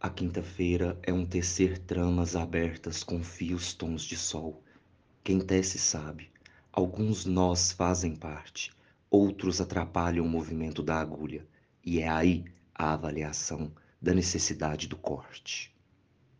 A quinta-feira é um tecer tramas abertas com fios tons de sol. Quem tece sabe, alguns nós fazem parte, outros atrapalham o movimento da agulha, e é aí a avaliação da necessidade do corte.